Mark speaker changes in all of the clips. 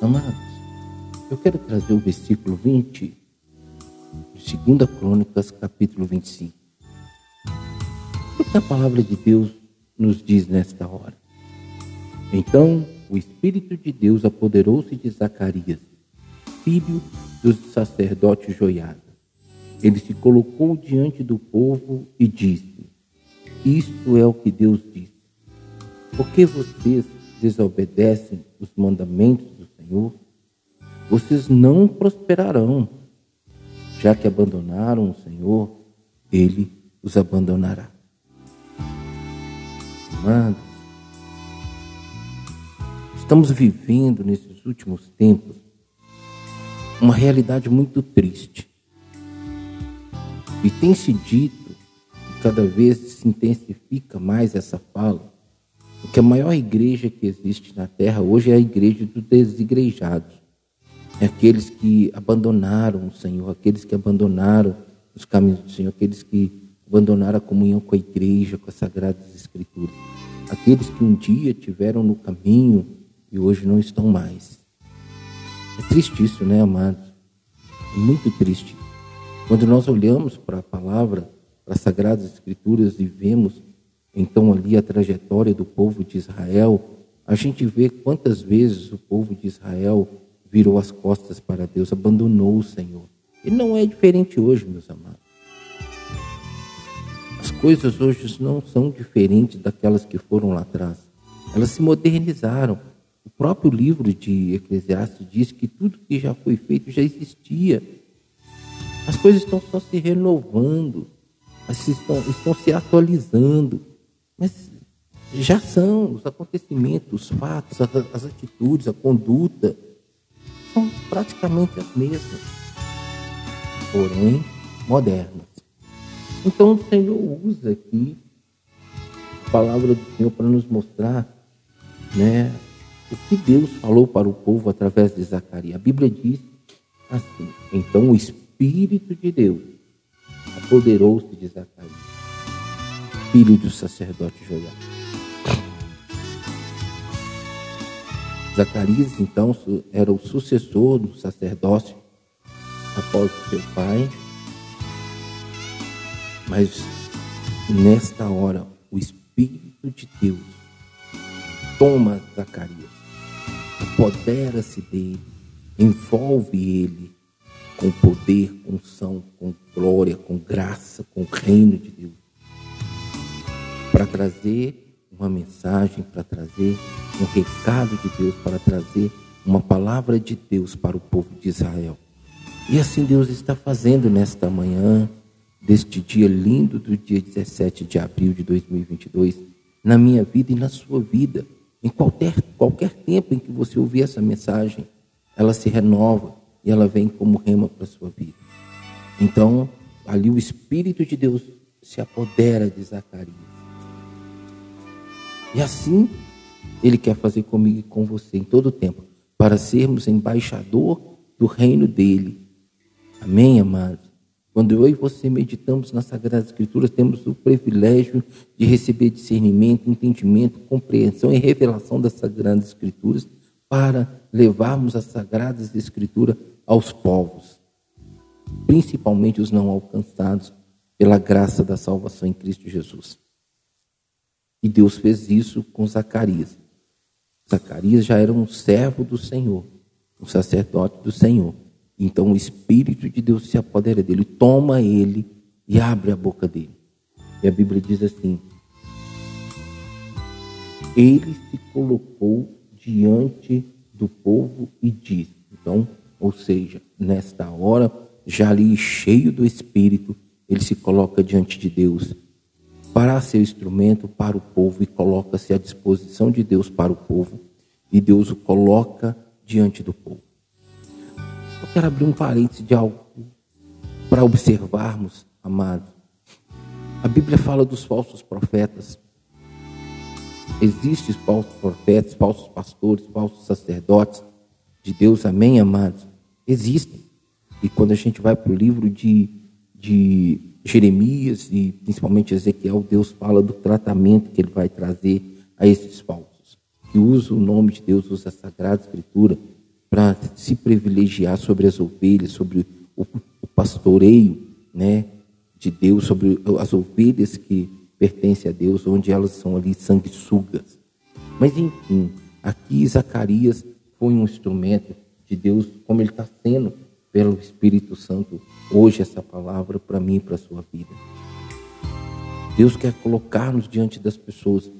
Speaker 1: Amados, eu quero trazer o versículo 20 de 2 Crônicas, capítulo 25. O que a palavra de Deus nos diz nesta hora? Então o Espírito de Deus apoderou-se de Zacarias, filho do sacerdote Joiada. Ele se colocou diante do povo e disse: Isto é o que Deus diz. Por que vocês desobedecem os mandamentos Senhor? Vocês não prosperarão. Já que abandonaram o Senhor, ele os abandonará. Amados, estamos vivendo nesses últimos tempos uma realidade muito triste. E tem se dito, e cada vez se intensifica mais essa fala, que a maior igreja que existe na terra hoje é a igreja dos desigrejados. É aqueles que abandonaram o Senhor, aqueles que abandonaram os caminhos do Senhor, aqueles que abandonaram a comunhão com a igreja, com as sagradas escrituras. Aqueles que um dia tiveram no caminho e hoje não estão mais. É triste isso, né, amados? É muito triste. Quando nós olhamos para a palavra, para as sagradas escrituras e vemos então ali a trajetória do povo de Israel, a gente vê quantas vezes o povo de Israel virou as costas para Deus, abandonou o Senhor. E não é diferente hoje, meus amados. As coisas hoje não são diferentes daquelas que foram lá atrás. Elas se modernizaram. O próprio livro de Eclesiastes diz que tudo que já foi feito já existia. As coisas estão só se renovando, estão, estão se atualizando. Mas já são os acontecimentos, os fatos, as, as atitudes, a conduta, são praticamente as mesmas, porém modernas. Então o Senhor usa aqui a palavra do Senhor para nos mostrar né, o que Deus falou para o povo através de Zacarias. A Bíblia diz assim: então o Espírito de Deus apoderou-se de Zacarias, filho do sacerdote Joiada. Zacarias, então, era o sucessor do sacerdócio após o seu pai. Mas nesta hora, o Espírito de Deus toma Zacarias, apodera-se dele, envolve ele com poder, com unção, com glória, com graça, com o reino de Deus, para trazer uma mensagem, para trazer um recado de Deus, para trazer uma palavra de Deus para o povo de Israel. E assim Deus está fazendo nesta manhã, deste dia lindo do dia 17 de abril de 2022, na minha vida e na sua vida. Em qualquer, qualquer tempo em que você ouvir essa mensagem, ela se renova e ela vem como rema para a sua vida. Então, ali o Espírito de Deus se apodera de Zacarias. E assim, Ele quer fazer comigo e com você em todo o tempo, para sermos embaixador do reino dele. Amém, amados? Quando eu e você meditamos nas Sagradas Escrituras, temos o privilégio de receber discernimento, entendimento, compreensão e revelação das Sagradas Escrituras para levarmos as Sagradas Escrituras aos povos, principalmente os não alcançados pela graça da salvação em Cristo Jesus. E Deus fez isso com Zacarias. Zacarias já era um servo do Senhor, um sacerdote do Senhor. Então o Espírito de Deus se apodera dele, toma ele e abre a boca dele. E a Bíblia diz assim: Ele se colocou diante do povo e disse. Então, ou seja, nesta hora, já ali cheio do Espírito, ele se coloca diante de Deus para ser instrumento para o povo e coloca-se à disposição de Deus para o povo. E Deus o coloca diante do povo. Eu quero abrir um parênteses de algo para observarmos, amados. A Bíblia fala dos falsos profetas. Existem falsos profetas, falsos pastores, falsos sacerdotes de Deus, amém, amados? Existem. E quando a gente vai para o livro de, de Jeremias e principalmente Ezequiel, Deus fala do tratamento que ele vai trazer a esses falsos, que usa o nome de Deus, usa a Sagrada Escritura para se privilegiar sobre as ovelhas, sobre o, o pastoreio, né, de Deus, sobre as ovelhas que pertencem a Deus, onde elas são ali sanguessugas. Mas enfim, aqui Zacarias foi um instrumento de Deus, como ele está sendo pelo Espírito Santo hoje essa palavra para mim e para a sua vida. Deus quer colocar-nos diante das pessoas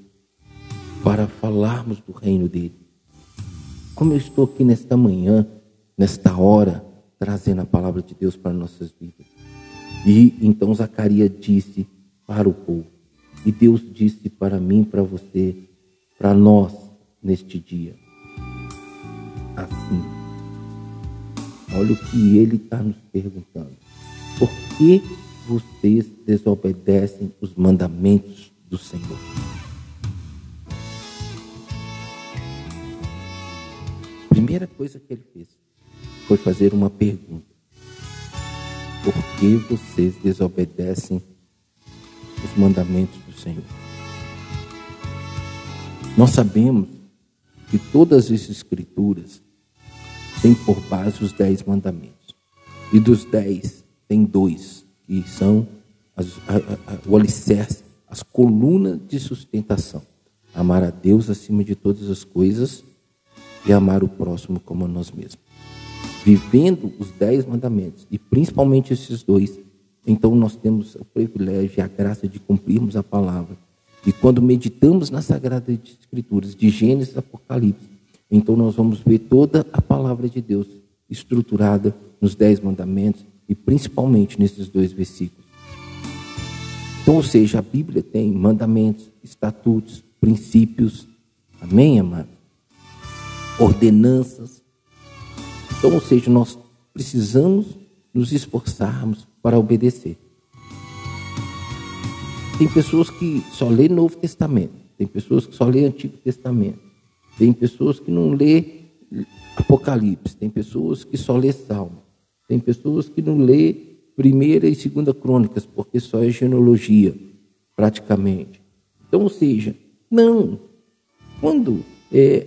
Speaker 1: para falarmos do reino dele. Como eu estou aqui nesta manhã, nesta hora, trazendo a palavra de Deus para nossas vidas. E então Zacarias disse para o povo, e Deus disse para mim, para você, para nós neste dia. Assim. Olha o que ele está nos perguntando. Por que vocês desobedecem os mandamentos do Senhor? Primeira coisa que ele fez foi fazer uma pergunta. Por que vocês desobedecem os mandamentos do Senhor? Nós sabemos que todas as escrituras têm por base os dez mandamentos. E dos dez, tem dois, que são as, a, a, o alicerce, as colunas de sustentação. Amar a Deus acima de todas as coisas e amar o próximo como a nós mesmos. Vivendo os dez mandamentos, e principalmente esses dois, então nós temos o privilégio e a graça de cumprirmos a palavra. E quando meditamos nas Sagradas Escrituras, de Gênesis a Apocalipse, então nós vamos ver toda a palavra de Deus estruturada nos dez mandamentos e principalmente nesses dois versículos. Então, ou seja, a Bíblia tem mandamentos, estatutos, princípios, amém, amado? Ordenanças. Então, ou seja, nós precisamos nos esforçarmos para obedecer. Tem pessoas que só lê Novo Testamento, tem pessoas que só lê Antigo Testamento, tem pessoas que não lê Apocalipse, tem pessoas que só lê Salmo. Tem pessoas que não lê primeira e segunda crônicas, porque só é genealogia, praticamente. Então, ou seja, não. Quando é,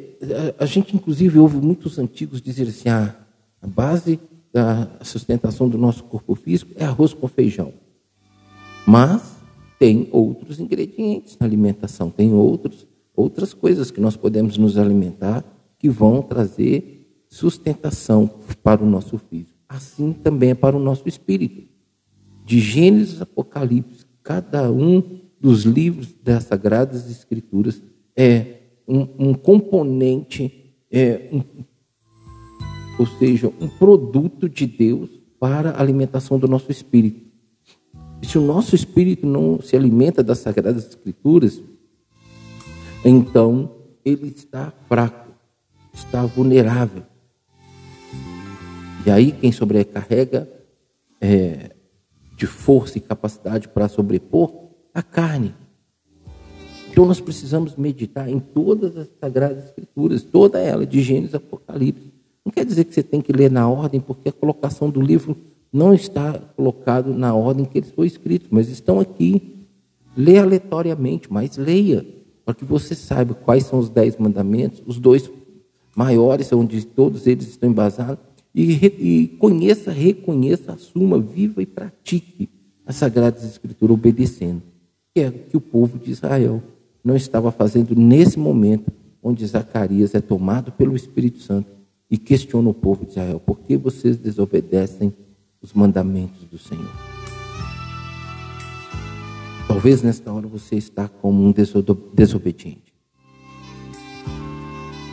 Speaker 1: a, a, gente, inclusive, ouve muitos antigos dizer assim: ah, a base da sustentação do nosso corpo físico é arroz com feijão. Mas tem outros ingredientes na alimentação, tem outros, outras coisas que nós podemos nos alimentar que vão trazer sustentação para o nosso físico assim também é para o nosso espírito. De Gênesis Apocalipse, cada um dos livros das Sagradas Escrituras é um, um componente, é um, ou seja, um produto de Deus para a alimentação do nosso espírito. E se o nosso espírito não se alimenta das Sagradas Escrituras, então ele está fraco, está vulnerável. E aí quem sobrecarrega é, de força e capacidade para sobrepor a carne. Então nós precisamos meditar em todas as sagradas escrituras, toda ela, de Gênesis Apocalipse. Não quer dizer que você tem que ler na ordem, porque a colocação do livro não está colocado na ordem que eles foram escritos, mas estão aqui. Lê aleatoriamente, mas leia, para que você saiba quais são os dez mandamentos, os dois maiores, onde todos eles estão embasados, e, e conheça, reconheça, assuma, viva e pratique as Sagradas Escrituras obedecendo. Que é o que o povo de Israel não estava fazendo nesse momento onde Zacarias é tomado pelo Espírito Santo e questiona o povo de Israel: por que vocês desobedecem os mandamentos do Senhor? Talvez nesta hora você está como um desobediente.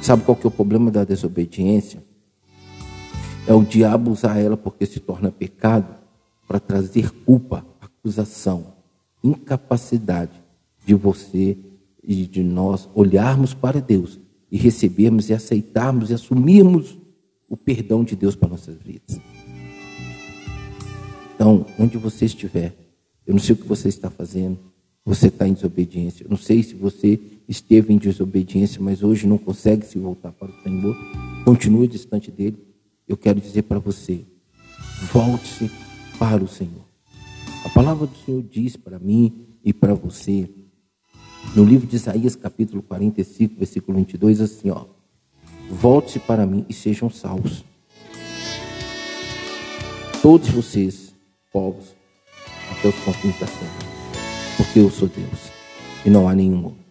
Speaker 1: Sabe qual que é o problema da desobediência? É o diabo usar ela porque se torna pecado para trazer culpa, acusação, incapacidade de você e de nós olharmos para Deus e recebermos e aceitarmos e assumirmos o perdão de Deus para nossas vidas. Então, onde você estiver, eu não sei o que você está fazendo, você está em desobediência. Eu não sei se você esteve em desobediência, mas hoje não consegue se voltar para o Senhor. Continue distante dele eu quero dizer para você: volte-se para o Senhor. A palavra do Senhor diz para mim e para você, no livro de Isaías, capítulo 45, versículo 22, assim: ó, volte-se para mim e sejam salvos. Todos vocês, povos, até os confins da terra, porque eu sou Deus e não há nenhum outro.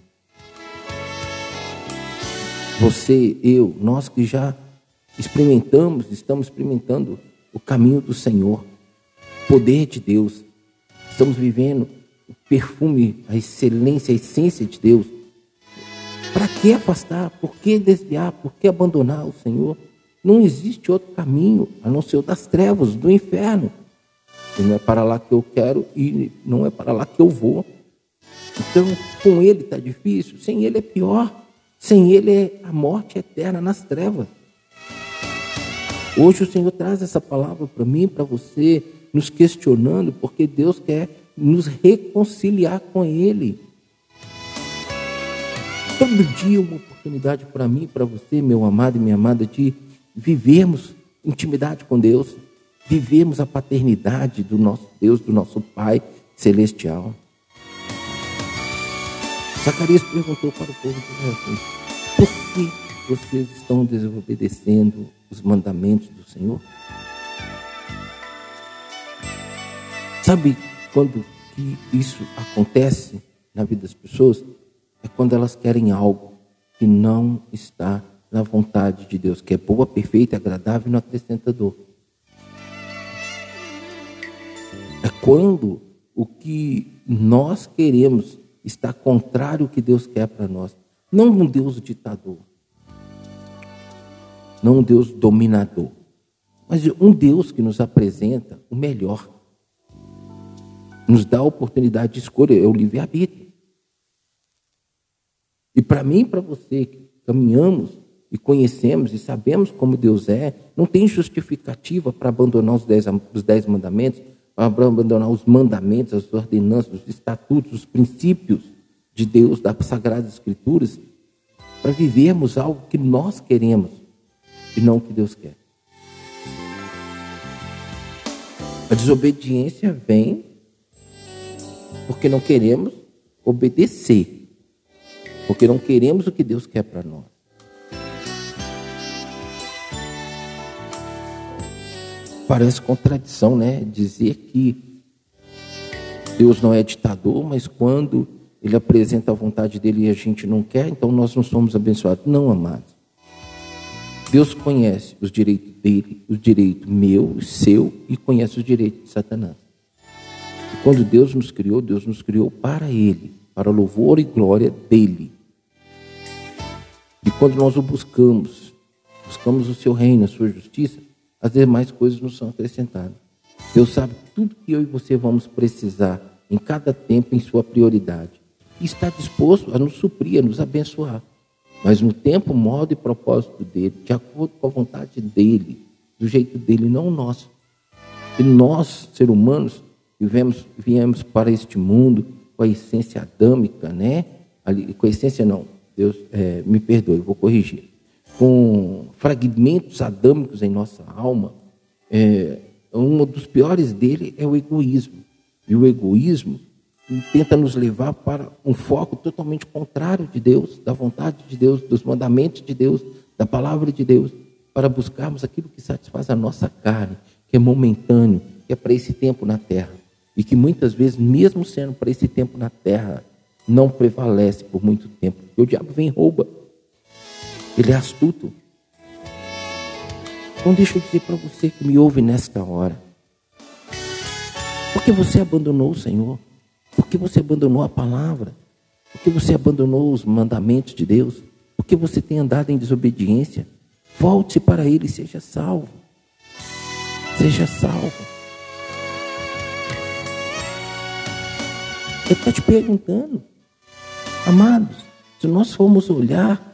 Speaker 1: Você, eu, nós que já experimentamos, estamos experimentando o caminho do Senhor, o poder de Deus, estamos vivendo o perfume, a excelência, a essência de Deus. Para que afastar? Por que desviar? Por que abandonar o Senhor? Não existe outro caminho a não ser o das trevas, do inferno. Não é para lá que eu quero e não é para lá que eu vou. Então, com Ele está difícil, sem Ele é pior. Sem Ele é a morte eterna nas trevas. Hoje o Senhor traz essa palavra para mim, para você, nos questionando, porque Deus quer nos reconciliar com Ele. Todo dia uma oportunidade para mim, para você, meu amado e minha amada, de vivermos intimidade com Deus, vivermos a paternidade do nosso Deus, do nosso Pai celestial. Zacarias perguntou para o povo de Israel: por que vocês estão desobedecendo os mandamentos do Senhor? Sabe quando que isso acontece na vida das pessoas? É quando elas querem algo que não está na vontade de Deus, que é boa, perfeita, agradável e não acrescenta quando o que nós queremos está contrário ao que Deus quer para nós. Não um Deus ditador, não um Deus dominador, mas um Deus que nos apresenta o melhor, nos dá a oportunidade de escolha, é o livre-arbítrio. E para mim e para você, que caminhamos e conhecemos e sabemos como Deus é, não tem justificativa para abandonar os dez, os dez mandamentos, abandonar os mandamentos, as ordenanças, os estatutos, os princípios de Deus, das Sagradas Escrituras, para vivermos algo que nós queremos e não o que Deus quer. A desobediência vem porque não queremos obedecer, porque não queremos o que Deus quer para nós. Parece contradição, né? Dizer que Deus não é ditador, mas quando Ele apresenta a vontade dele e a gente não quer, então nós não somos abençoados. Não, amados. Deus conhece os direitos dele, os direitos meu, seu e conhece os direitos de Satanás. E quando Deus nos criou, Deus nos criou para Ele, para louvor e glória dele. E quando nós o buscamos, buscamos o seu reino, a sua justiça, as demais coisas nos são acrescentadas. Deus sabe tudo que eu e você vamos precisar em cada tempo, em sua prioridade. E está disposto a nos suprir, a nos abençoar. Mas no tempo, modo e propósito dele, de acordo com a vontade dele, do jeito dele, não o nosso. E nós, seres humanos, vivemos, viemos para este mundo com a essência adâmica, né? Com a essência não, Deus é, me perdoe, vou corrigir com fragmentos adâmicos em nossa alma, é, um dos piores dele é o egoísmo. E o egoísmo tenta nos levar para um foco totalmente contrário de Deus, da vontade de Deus, dos mandamentos de Deus, da palavra de Deus, para buscarmos aquilo que satisfaz a nossa carne, que é momentâneo, que é para esse tempo na terra. E que muitas vezes, mesmo sendo para esse tempo na terra, não prevalece por muito tempo. Porque o diabo vem e rouba. Ele é astuto. Então deixa eu dizer para você que me ouve nesta hora. Porque você abandonou o Senhor? Porque você abandonou a palavra? Porque você abandonou os mandamentos de Deus? Porque você tem andado em desobediência? Volte para Ele e seja salvo. Seja salvo. Ele está te perguntando, amados, se nós formos olhar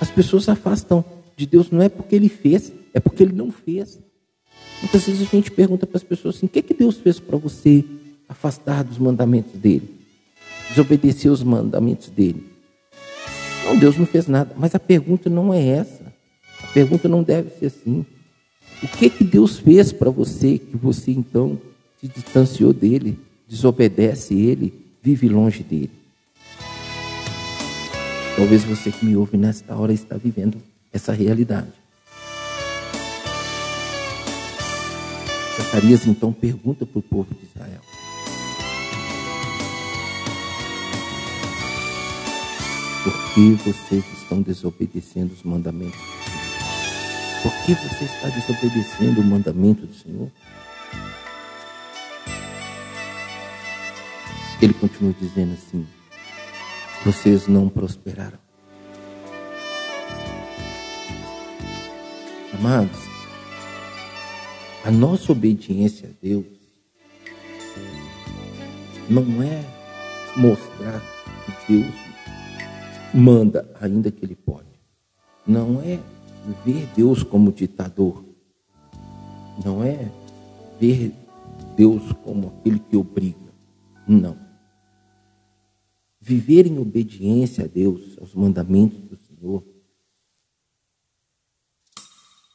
Speaker 1: as pessoas se afastam de Deus não é porque ele fez, é porque ele não fez. Muitas vezes a gente pergunta para as pessoas assim: o que, que Deus fez para você afastar dos mandamentos dele? Desobedecer os mandamentos dele? Não, Deus não fez nada. Mas a pergunta não é essa. A pergunta não deve ser assim. O que que Deus fez para você que você então se distanciou dele, desobedece ele, vive longe dele? Talvez você que me ouve nesta hora está vivendo essa realidade. Zacarias então pergunta para o povo de Israel: Por que vocês estão desobedecendo os mandamentos do Senhor? Por que você está desobedecendo o mandamento do Senhor? Ele continua dizendo assim: vocês não prosperaram. Amados, a nossa obediência a Deus não é mostrar que Deus manda, ainda que Ele pode. Não é ver Deus como ditador. Não é ver Deus como aquele que obriga. Não. Viver em obediência a Deus, aos mandamentos do Senhor,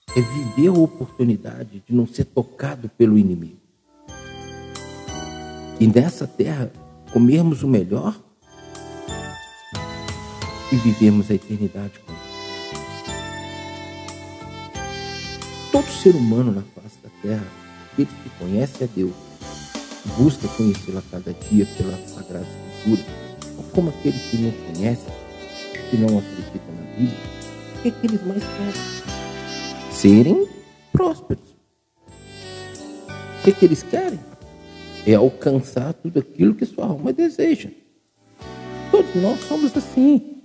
Speaker 1: é viver a oportunidade de não ser tocado pelo inimigo. E nessa terra, comermos o melhor e vivermos a eternidade com Ele. Todo ser humano na face da terra, aquele que conhece a Deus, busca conhecê-lo a cada dia pela Sagrada Escritura, como aquele que não conhece, que não acredita na Bíblia, o que, é que eles mais querem? Serem prósperos. O que, é que eles querem? É alcançar tudo aquilo que sua alma deseja. Todos nós somos assim.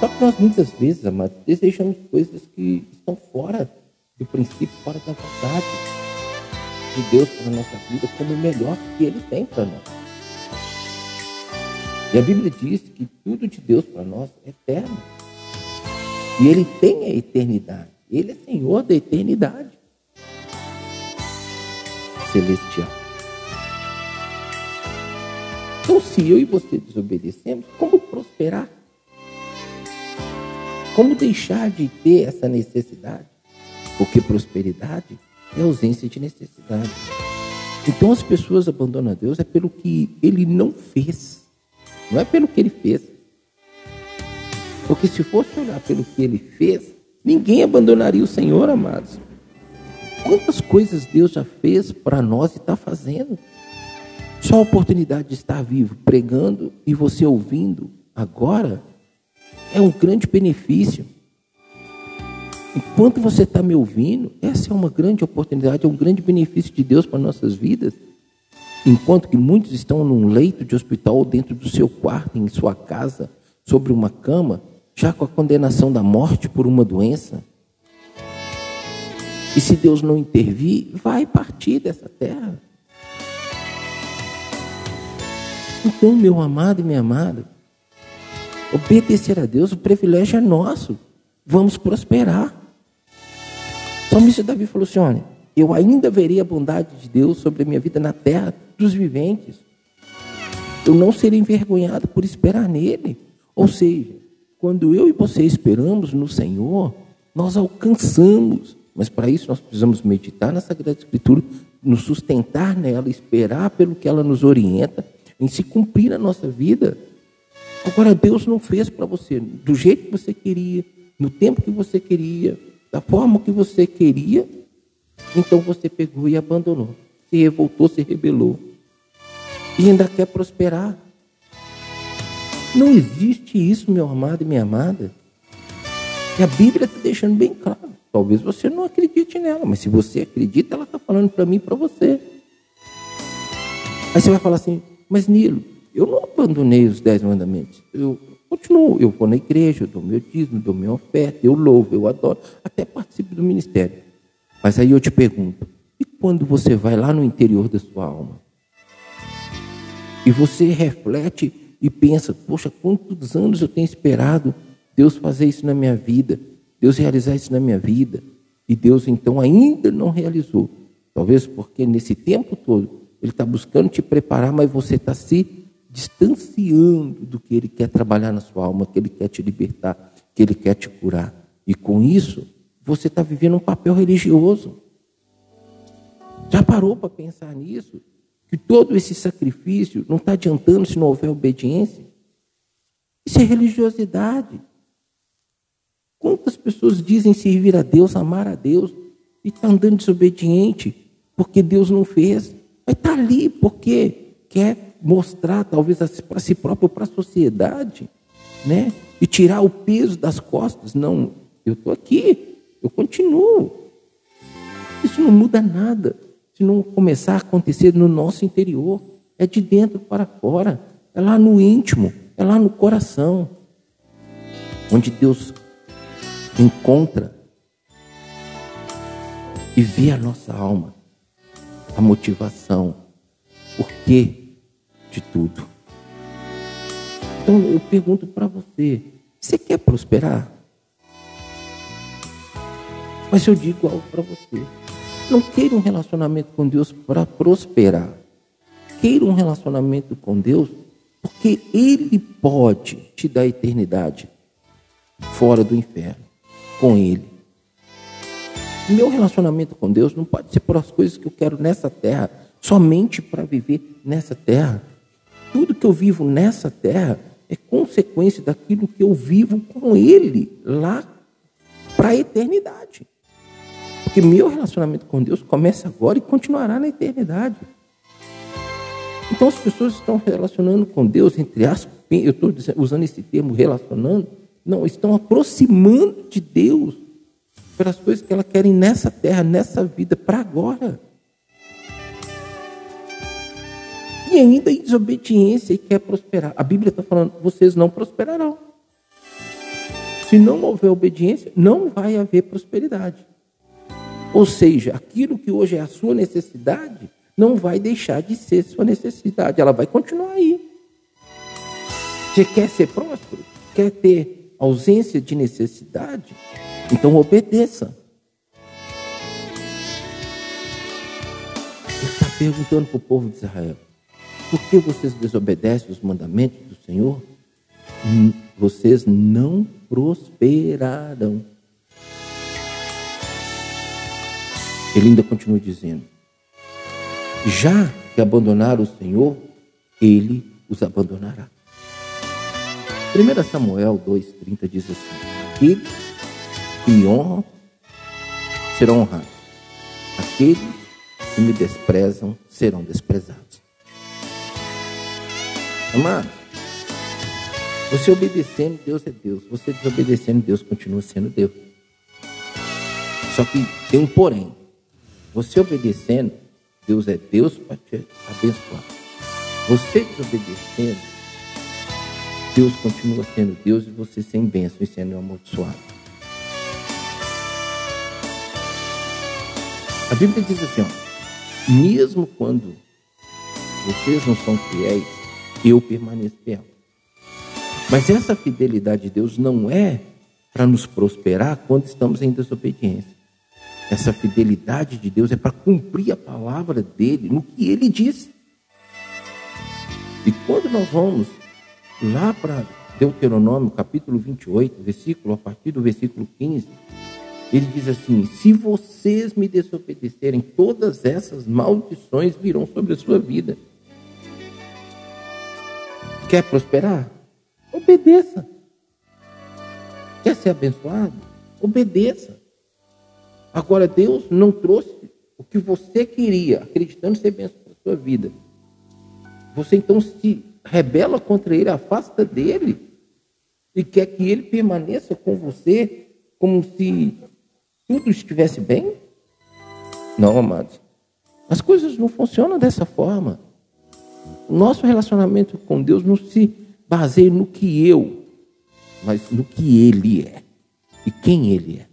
Speaker 1: Só que nós muitas vezes, amados, desejamos coisas que estão fora do princípio, fora da vontade de Deus para a nossa vida, como o melhor que Ele tem para nós. E a Bíblia diz que tudo de Deus para nós é eterno. E Ele tem a eternidade. Ele é Senhor da eternidade celestial. Então, se eu e você desobedecemos, como prosperar? Como deixar de ter essa necessidade? Porque prosperidade é ausência de necessidade. Então as pessoas abandonam Deus é pelo que ele não fez. Não é pelo que ele fez. Porque se fosse olhar pelo que ele fez, ninguém abandonaria o Senhor, amados. Quantas coisas Deus já fez para nós e está fazendo? Só a oportunidade de estar vivo, pregando e você ouvindo agora é um grande benefício. Enquanto você está me ouvindo, essa é uma grande oportunidade, é um grande benefício de Deus para nossas vidas. Enquanto que muitos estão num leito de hospital ou dentro do seu quarto, em sua casa, sobre uma cama, já com a condenação da morte por uma doença. E se Deus não intervir, vai partir dessa terra. Então, meu amado e minha amada, obedecer a Deus, o privilégio é nosso. Vamos prosperar. O salmista Davi falou assim: olha, eu ainda verei a bondade de Deus sobre a minha vida na terra dos viventes. Eu não serei envergonhado por esperar nele. Ou seja, quando eu e você esperamos no Senhor, nós alcançamos. Mas para isso nós precisamos meditar na Sagrada Escritura, nos sustentar nela, esperar pelo que ela nos orienta, em se cumprir na nossa vida. Agora, Deus não fez para você do jeito que você queria, no tempo que você queria, da forma que você queria, então você pegou e abandonou, se revoltou, se rebelou e ainda quer prosperar. Não existe isso, meu amado e minha amada. E a Bíblia está deixando bem claro. Talvez você não acredite nela, mas se você acredita, ela está falando para mim e para você. Aí você vai falar assim, mas Nilo, eu não abandonei os dez mandamentos. Eu continuo, eu vou na igreja, eu dou meu dízimo, dou minha oferta, eu louvo, eu adoro, até participo do ministério. Mas aí eu te pergunto, e quando você vai lá no interior da sua alma? E você reflete e pensa: poxa, quantos anos eu tenho esperado Deus fazer isso na minha vida, Deus realizar isso na minha vida, e Deus então ainda não realizou. Talvez porque nesse tempo todo Ele está buscando te preparar, mas você está se distanciando do que Ele quer trabalhar na sua alma, que Ele quer te libertar, que Ele quer te curar. E com isso, você está vivendo um papel religioso. Já parou para pensar nisso? que todo esse sacrifício não está adiantando se não houver obediência. Isso é religiosidade. pessoas dizem servir a Deus, amar a Deus, e está andando desobediente, porque Deus não fez. Mas está ali porque quer mostrar, talvez, para si próprio, para a sociedade, né? E tirar o peso das costas. Não, eu estou aqui, eu continuo. Isso não muda nada se não começar a acontecer no nosso interior. É de dentro para fora, é lá no íntimo, é lá no coração, onde Deus encontra e vê a nossa alma, a motivação, por quê de tudo. Então eu pergunto para você: você quer prosperar? Mas eu digo algo para você: não queira um relacionamento com Deus para prosperar. Queira um relacionamento com Deus porque Ele pode te dar eternidade fora do inferno, com Ele. Meu relacionamento com Deus não pode ser por as coisas que eu quero nessa terra, somente para viver nessa terra. Tudo que eu vivo nessa terra é consequência daquilo que eu vivo com Ele lá para a eternidade. Porque meu relacionamento com Deus começa agora e continuará na eternidade. Então as pessoas estão relacionando com Deus, entre aspas, eu estou usando esse termo relacionando, não, estão aproximando de Deus pelas coisas que elas querem nessa terra, nessa vida, para agora. E ainda em desobediência e quer prosperar. A Bíblia está falando, vocês não prosperarão. Se não houver obediência, não vai haver prosperidade. Ou seja, aquilo que hoje é a sua necessidade, não vai deixar de ser sua necessidade, ela vai continuar aí. Você quer ser próspero? Quer ter ausência de necessidade? Então obedeça. Ele está perguntando para o povo de Israel: por que vocês desobedecem os mandamentos do Senhor? Hum, vocês não prosperarão. Ele ainda continua dizendo: já que abandonaram o Senhor, ele os abandonará. 1 Samuel 2,30 diz assim: Aqueles que me honram serão honrados. Aqueles que me desprezam serão desprezados. Amado, você obedecendo, Deus é Deus. Você desobedecendo, Deus continua sendo Deus. Só que tem um porém. Você obedecendo, Deus é Deus para te abençoar. Você desobedecendo, Deus continua sendo Deus e você sem bênção e sendo amaldiçoado. A Bíblia diz assim: ó, mesmo quando vocês não são fiéis, eu permaneço fiel. Mas essa fidelidade de Deus não é para nos prosperar quando estamos em desobediência. Essa fidelidade de Deus é para cumprir a palavra dele no que ele disse. E quando nós vamos lá para Deuteronômio, capítulo 28, versículo, a partir do versículo 15, ele diz assim: Se vocês me desobedecerem, todas essas maldições virão sobre a sua vida. Quer prosperar? Obedeça. Quer ser abençoado? Obedeça. Agora, Deus não trouxe o que você queria, acreditando ser bênção para sua vida. Você então se rebela contra ele, afasta dele e quer que ele permaneça com você como se tudo estivesse bem? Não, amados. As coisas não funcionam dessa forma. O nosso relacionamento com Deus não se baseia no que eu, mas no que Ele é e quem Ele é.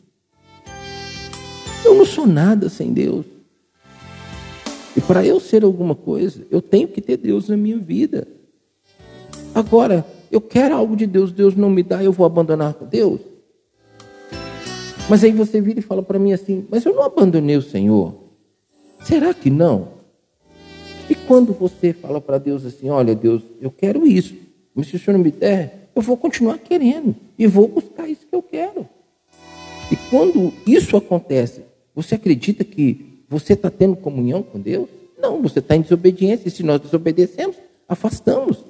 Speaker 1: Eu não sou nada sem Deus. E para eu ser alguma coisa, eu tenho que ter Deus na minha vida. Agora, eu quero algo de Deus, Deus não me dá, eu vou abandonar Deus? Mas aí você vira e fala para mim assim: Mas eu não abandonei o Senhor. Será que não? E quando você fala para Deus assim: Olha, Deus, eu quero isso, mas se o Senhor não me der, eu vou continuar querendo e vou buscar isso que eu quero. E quando isso acontece, você acredita que você está tendo comunhão com Deus? Não, você está em desobediência. E se nós desobedecemos, afastamos.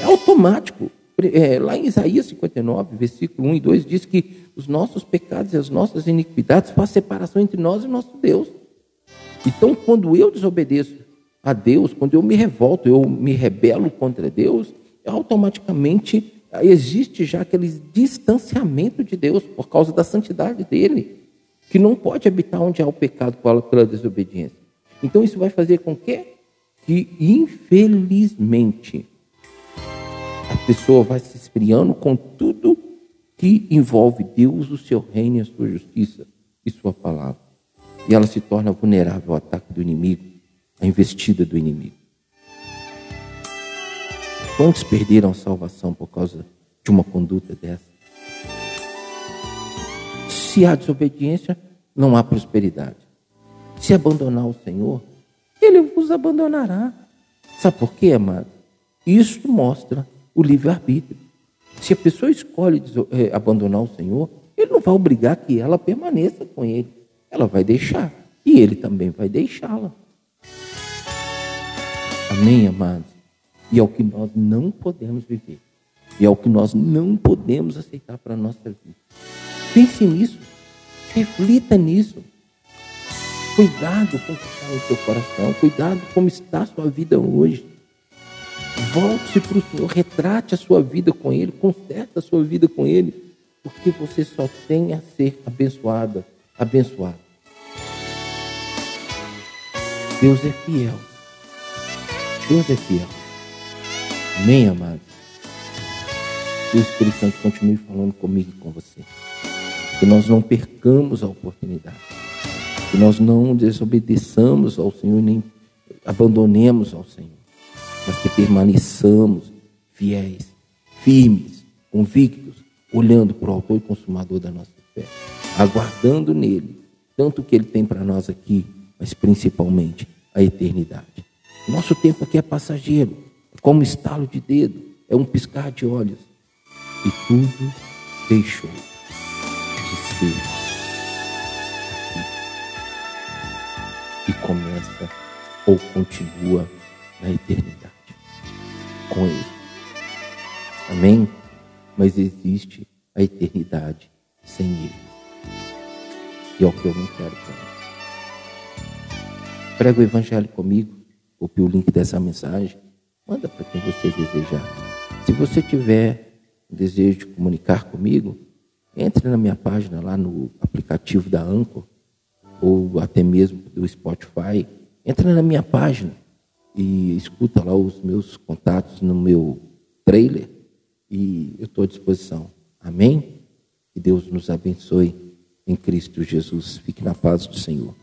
Speaker 1: É automático. é, lá em Isaías 59, versículo 1 e 2, diz que os nossos pecados e as nossas iniquidades fazem separação entre nós e nosso Deus. Então, quando eu desobedeço a Deus, quando eu me revolto, eu me rebelo contra Deus, automaticamente existe já aquele distanciamento de Deus por causa da santidade dele, que não pode habitar onde há o pecado pela desobediência. Então, isso vai fazer com que, que infelizmente, a pessoa vai se esfriando com tudo que envolve Deus, o seu reino a sua justiça e sua palavra. E ela se torna vulnerável ao ataque do inimigo, à investida do inimigo. Quantos perderam a salvação por causa de uma conduta dessa? Se há desobediência, não há prosperidade. Se abandonar o Senhor, Ele vos abandonará. Sabe por quê, amado? Isso mostra o livre-arbítrio. Se a pessoa escolhe eh, abandonar o Senhor, Ele não vai obrigar que ela permaneça com Ele. Ela vai deixar. E Ele também vai deixá-la. Amém, amados? E é o que nós não podemos viver. E é o que nós não podemos aceitar para a nossa vida. Pense nisso. Reflita nisso. Cuidado com o que está no seu coração. Cuidado como está a sua vida hoje. Volte-se para o Senhor, retrate a sua vida com Ele, conserte a sua vida com Ele, porque você só tem a ser abençoada, abençoado. Deus é fiel. Deus é fiel. Amém, amados? O Espírito Santo continue falando comigo e com você. Que nós não percamos a oportunidade. Que nós não desobedeçamos ao Senhor, nem abandonemos ao Senhor mas que permaneçamos fiéis, firmes, convictos, olhando para o autor e consumador da nossa fé, aguardando nele, tanto o que ele tem para nós aqui, mas principalmente a eternidade. Nosso tempo aqui é passageiro, é como estalo de dedo, é um piscar de olhos, e tudo deixou de aqui. E começa ou continua na eternidade com Ele. Amém? Mas existe a eternidade sem Ele. E é o que eu não quero para nós. Prega o Evangelho comigo, copie o link dessa mensagem, manda para quem você desejar. Se você tiver desejo de comunicar comigo, entre na minha página lá no aplicativo da Anchor, ou até mesmo do Spotify. Entra na minha página e escuta lá os meus contatos no meu trailer e eu estou à disposição. Amém? Que Deus nos abençoe em Cristo Jesus. Fique na paz do Senhor.